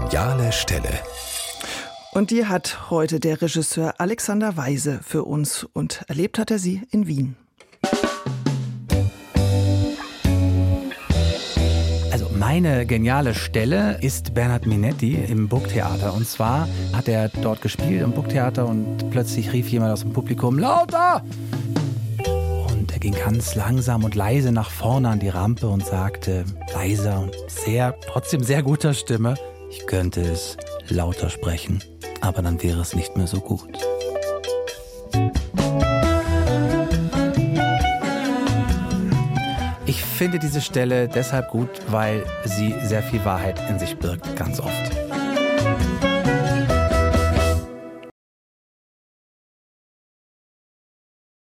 geniale Stelle. Und die hat heute der Regisseur Alexander Weise für uns und erlebt hat er sie in Wien. Also meine geniale Stelle ist Bernhard Minetti im Burgtheater. Und zwar hat er dort gespielt im Burgtheater und plötzlich rief jemand aus dem Publikum lauter. Und er ging ganz langsam und leise nach vorne an die Rampe und sagte leiser und sehr, trotzdem sehr guter Stimme, ich könnte es lauter sprechen aber dann wäre es nicht mehr so gut. Ich finde diese Stelle deshalb gut, weil sie sehr viel Wahrheit in sich birgt, ganz oft.